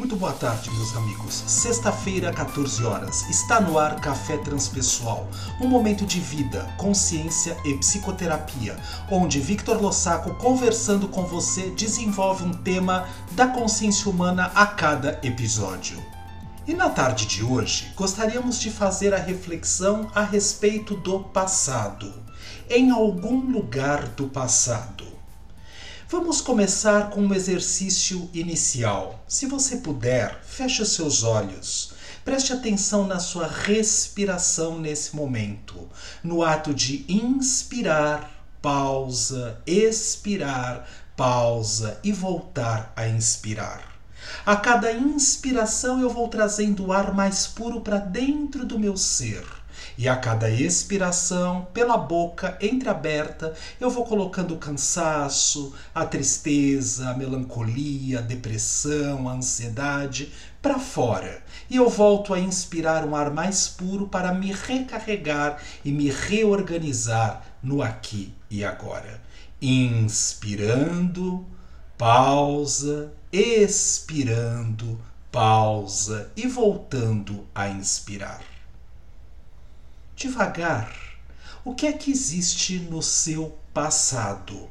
Muito boa tarde, meus amigos. Sexta-feira, 14 horas. Está no ar Café Transpessoal, um momento de vida, consciência e psicoterapia, onde Victor Lossaco, conversando com você, desenvolve um tema da consciência humana a cada episódio. E na tarde de hoje, gostaríamos de fazer a reflexão a respeito do passado. Em algum lugar do passado Vamos começar com um exercício inicial. Se você puder, feche seus olhos. Preste atenção na sua respiração nesse momento, no ato de inspirar, pausa, expirar, pausa e voltar a inspirar. A cada inspiração eu vou trazendo o ar mais puro para dentro do meu ser e a cada expiração, pela boca entreaberta, eu vou colocando o cansaço, a tristeza, a melancolia, a depressão, a ansiedade para fora. E eu volto a inspirar um ar mais puro para me recarregar e me reorganizar no aqui e agora. Inspirando, pausa, expirando, pausa e voltando a inspirar devagar, o que é que existe no seu passado?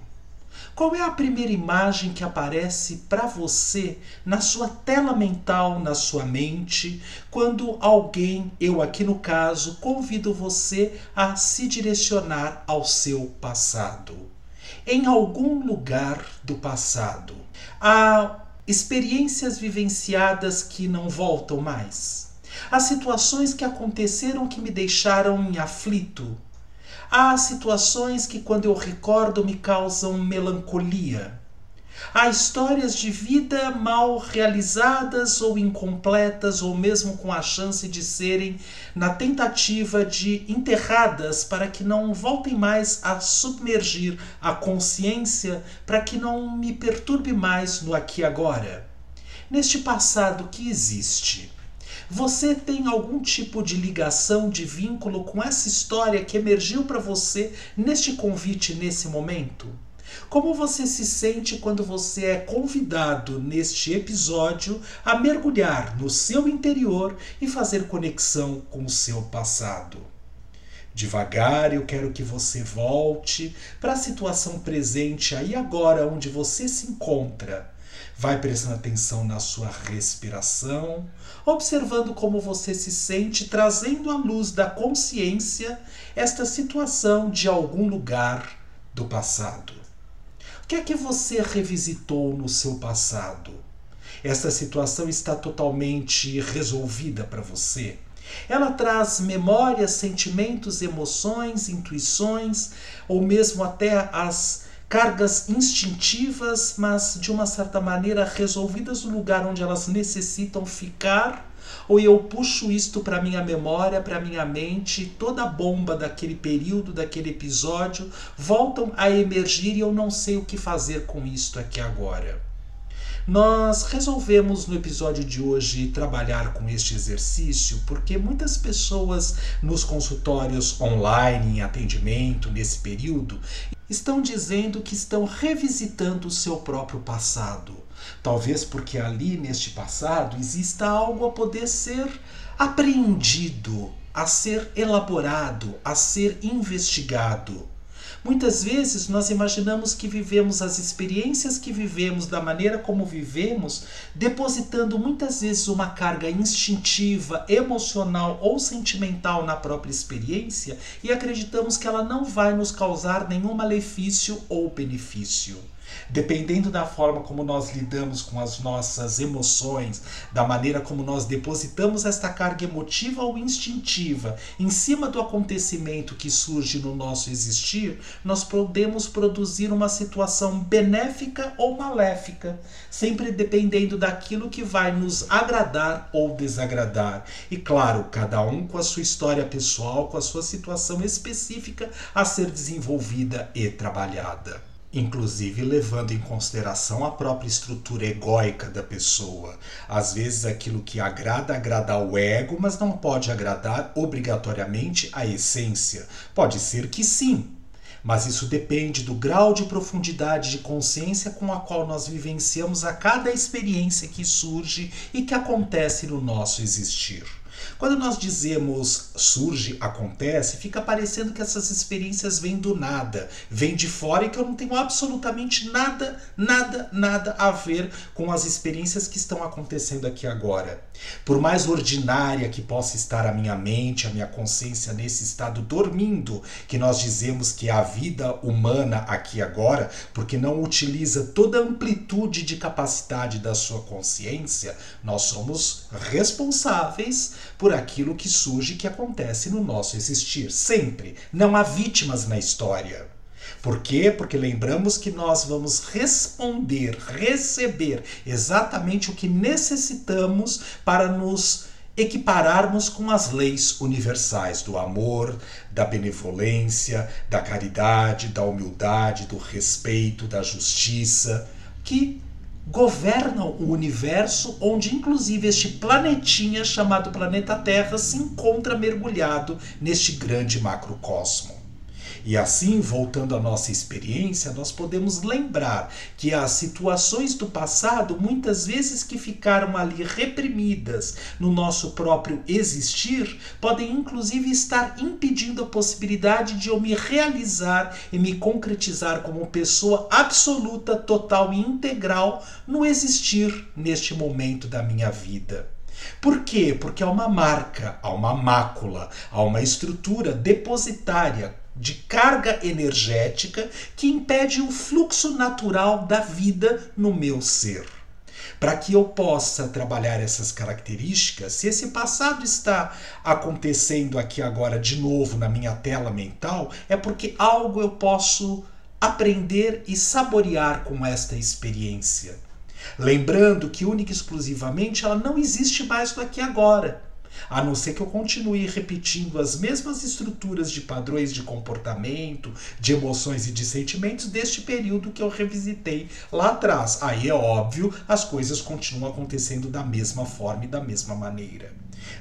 Qual é a primeira imagem que aparece para você na sua tela mental, na sua mente, quando alguém, eu aqui no caso, convido você a se direcionar ao seu passado? Em algum lugar do passado, há experiências vivenciadas que não voltam mais Há situações que aconteceram que me deixaram em aflito. Há situações que, quando eu recordo, me causam melancolia. Há histórias de vida mal realizadas ou incompletas, ou mesmo com a chance de serem na tentativa de enterradas para que não voltem mais a submergir a consciência, para que não me perturbe mais no aqui e agora. Neste passado que existe, você tem algum tipo de ligação, de vínculo com essa história que emergiu para você neste convite, nesse momento? Como você se sente quando você é convidado neste episódio a mergulhar no seu interior e fazer conexão com o seu passado? Devagar, eu quero que você volte para a situação presente aí agora onde você se encontra Vai prestando atenção na sua respiração, observando como você se sente, trazendo à luz da consciência esta situação de algum lugar do passado. O que é que você revisitou no seu passado? Esta situação está totalmente resolvida para você? Ela traz memórias, sentimentos, emoções, intuições, ou mesmo até as cargas instintivas, mas de uma certa maneira resolvidas no lugar onde elas necessitam ficar, ou eu puxo isto para minha memória, para minha mente, toda a bomba daquele período, daquele episódio, voltam a emergir e eu não sei o que fazer com isto aqui agora. Nós resolvemos no episódio de hoje trabalhar com este exercício porque muitas pessoas nos consultórios online, em atendimento nesse período, estão dizendo que estão revisitando o seu próprio passado. Talvez porque ali neste passado exista algo a poder ser apreendido, a ser elaborado, a ser investigado. Muitas vezes nós imaginamos que vivemos as experiências que vivemos da maneira como vivemos, depositando muitas vezes uma carga instintiva, emocional ou sentimental na própria experiência e acreditamos que ela não vai nos causar nenhum malefício ou benefício. Dependendo da forma como nós lidamos com as nossas emoções, da maneira como nós depositamos esta carga emotiva ou instintiva em cima do acontecimento que surge no nosso existir, nós podemos produzir uma situação benéfica ou maléfica, sempre dependendo daquilo que vai nos agradar ou desagradar. E claro, cada um com a sua história pessoal, com a sua situação específica a ser desenvolvida e trabalhada inclusive levando em consideração a própria estrutura egóica da pessoa. Às vezes aquilo que agrada agrada ao ego, mas não pode agradar obrigatoriamente a essência. Pode ser que sim, mas isso depende do grau de profundidade de consciência com a qual nós vivenciamos a cada experiência que surge e que acontece no nosso existir. Quando nós dizemos surge, acontece, fica parecendo que essas experiências vêm do nada, vêm de fora e que eu não tenho absolutamente nada, nada, nada a ver com as experiências que estão acontecendo aqui agora. Por mais ordinária que possa estar a minha mente, a minha consciência nesse estado dormindo, que nós dizemos que é a vida humana aqui agora, porque não utiliza toda a amplitude de capacidade da sua consciência, nós somos responsáveis por aquilo que surge e que acontece no nosso existir. Sempre. Não há vítimas na história. Por quê? Porque lembramos que nós vamos responder, receber exatamente o que necessitamos para nos equipararmos com as leis universais do amor, da benevolência, da caridade, da humildade, do respeito, da justiça, que governam o universo, onde inclusive este planetinha chamado planeta Terra se encontra mergulhado neste grande macrocosmo. E assim, voltando à nossa experiência, nós podemos lembrar que as situações do passado, muitas vezes que ficaram ali reprimidas no nosso próprio existir, podem inclusive estar impedindo a possibilidade de eu me realizar e me concretizar como pessoa absoluta, total e integral no existir neste momento da minha vida. Por quê? Porque há uma marca, há uma mácula, há uma estrutura depositária de carga energética que impede o fluxo natural da vida no meu ser. Para que eu possa trabalhar essas características, se esse passado está acontecendo aqui agora de novo na minha tela mental, é porque algo eu posso aprender e saborear com esta experiência. Lembrando que única e exclusivamente ela não existe mais no aqui agora a não ser que eu continue repetindo as mesmas estruturas de padrões de comportamento, de emoções e de sentimentos deste período que eu revisitei lá atrás. Aí é óbvio, as coisas continuam acontecendo da mesma forma e da mesma maneira.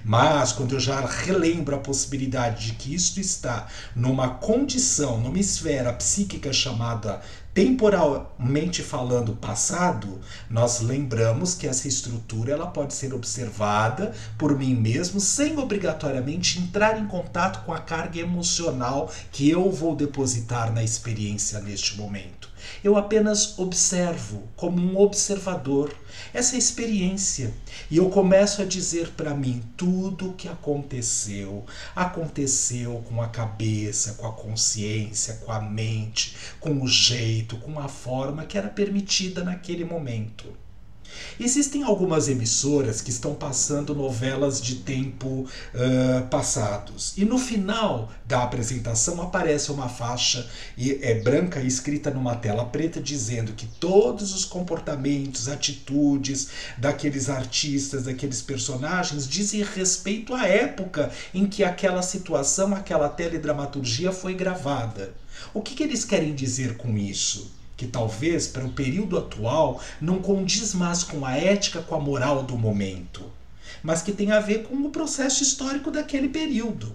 Mas quando eu já relembro a possibilidade de que isto está numa condição, numa esfera psíquica chamada temporalmente falando passado, nós lembramos que essa estrutura ela pode ser observada por mim mesmo sem obrigatoriamente entrar em contato com a carga emocional que eu vou depositar na experiência neste momento. Eu apenas observo como um observador essa experiência e eu começo a dizer para mim tudo o que aconteceu, aconteceu com a cabeça, com a consciência, com a mente, com o jeito, com a forma que era permitida naquele momento. Existem algumas emissoras que estão passando novelas de tempo uh, passados. E no final da apresentação aparece uma faixa é, branca escrita numa tela preta dizendo que todos os comportamentos, atitudes daqueles artistas, daqueles personagens dizem respeito à época em que aquela situação, aquela teledramaturgia foi gravada. O que, que eles querem dizer com isso? Que talvez para o período atual não condiz mais com a ética, com a moral do momento, mas que tem a ver com o processo histórico daquele período.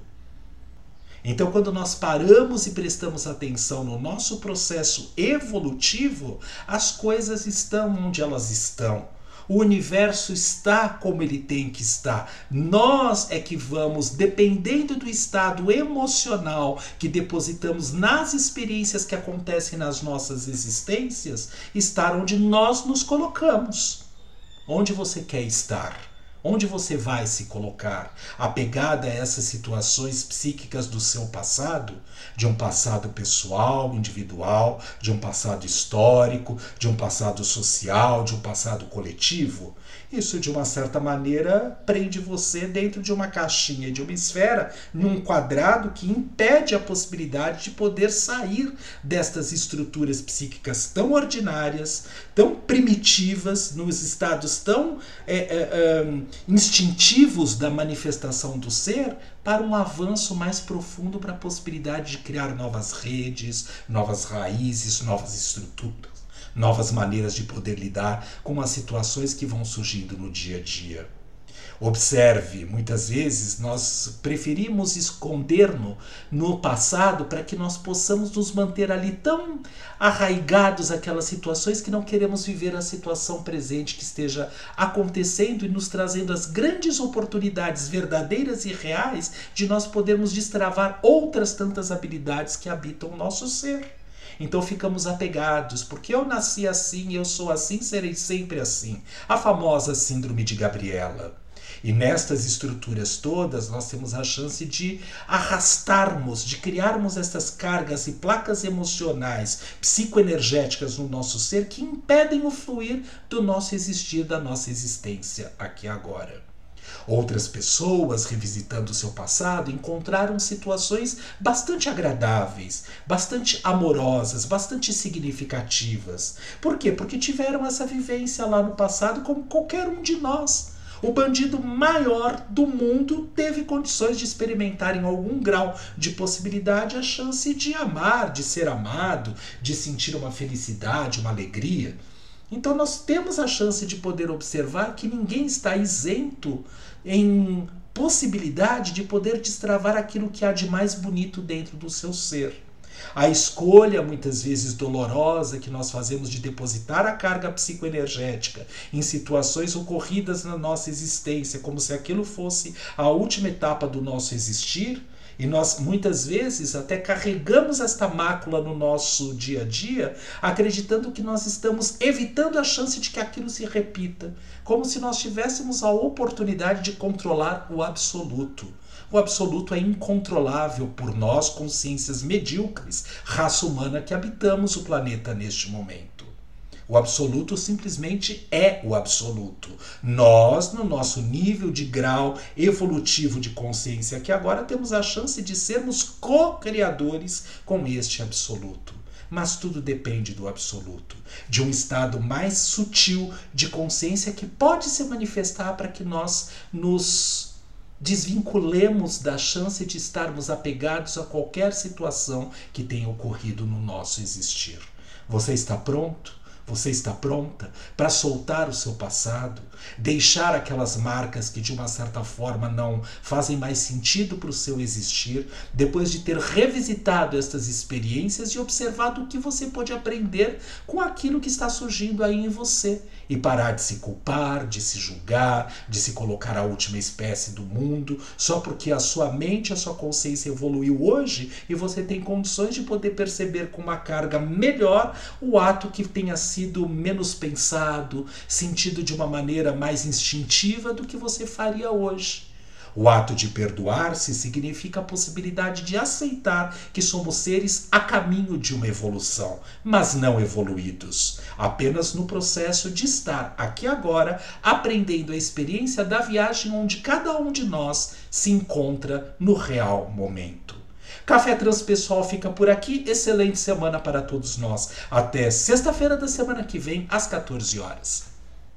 Então, quando nós paramos e prestamos atenção no nosso processo evolutivo, as coisas estão onde elas estão. O universo está como ele tem que estar. Nós é que vamos, dependendo do estado emocional que depositamos nas experiências que acontecem nas nossas existências, estar onde nós nos colocamos. Onde você quer estar? Onde você vai se colocar? Apegada a essas situações psíquicas do seu passado? De um passado pessoal, individual, de um passado histórico, de um passado social, de um passado coletivo? Isso, de uma certa maneira, prende você dentro de uma caixinha, de uma esfera, num quadrado que impede a possibilidade de poder sair destas estruturas psíquicas tão ordinárias, tão primitivas, nos estados tão é, é, é, instintivos da manifestação do ser, para um avanço mais profundo para a possibilidade de criar novas redes, novas raízes, novas estruturas novas maneiras de poder lidar com as situações que vão surgindo no dia a dia. Observe, muitas vezes nós preferimos esconder-nos no passado para que nós possamos nos manter ali tão arraigados àquelas situações que não queremos viver a situação presente que esteja acontecendo e nos trazendo as grandes oportunidades verdadeiras e reais de nós podermos destravar outras tantas habilidades que habitam o nosso ser. Então ficamos apegados, porque eu nasci assim, eu sou assim, serei sempre assim. A famosa Síndrome de Gabriela. E nestas estruturas todas, nós temos a chance de arrastarmos, de criarmos essas cargas e placas emocionais, psicoenergéticas no nosso ser que impedem o fluir do nosso existir, da nossa existência aqui agora. Outras pessoas, revisitando seu passado, encontraram situações bastante agradáveis, bastante amorosas, bastante significativas. Por quê? Porque tiveram essa vivência lá no passado, como qualquer um de nós. O bandido maior do mundo teve condições de experimentar em algum grau de possibilidade a chance de amar, de ser amado, de sentir uma felicidade, uma alegria. Então nós temos a chance de poder observar que ninguém está isento em possibilidade de poder destravar aquilo que há de mais bonito dentro do seu ser. A escolha, muitas vezes dolorosa, que nós fazemos de depositar a carga psicoenergética em situações ocorridas na nossa existência, como se aquilo fosse a última etapa do nosso existir, e nós muitas vezes até carregamos esta mácula no nosso dia a dia, acreditando que nós estamos evitando a chance de que aquilo se repita, como se nós tivéssemos a oportunidade de controlar o absoluto. O absoluto é incontrolável por nós, consciências medíocres, raça humana que habitamos o planeta neste momento. O absoluto simplesmente é o absoluto. Nós, no nosso nível de grau evolutivo de consciência, que agora temos a chance de sermos co-criadores com este absoluto. Mas tudo depende do absoluto, de um estado mais sutil de consciência que pode se manifestar para que nós nos desvinculemos da chance de estarmos apegados a qualquer situação que tenha ocorrido no nosso existir. Você está pronto? Você está pronta para soltar o seu passado, deixar aquelas marcas que de uma certa forma não fazem mais sentido para o seu existir, depois de ter revisitado estas experiências e observado o que você pode aprender com aquilo que está surgindo aí em você. E parar de se culpar, de se julgar, de se colocar a última espécie do mundo, só porque a sua mente, a sua consciência evoluiu hoje e você tem condições de poder perceber com uma carga melhor o ato que tenha sido menos pensado, sentido de uma mais instintiva do que você faria hoje. O ato de perdoar-se significa a possibilidade de aceitar que somos seres a caminho de uma evolução, mas não evoluídos, apenas no processo de estar aqui agora, aprendendo a experiência da viagem onde cada um de nós se encontra no real momento. Café Transpessoal fica por aqui. Excelente semana para todos nós. Até sexta-feira da semana que vem, às 14 horas.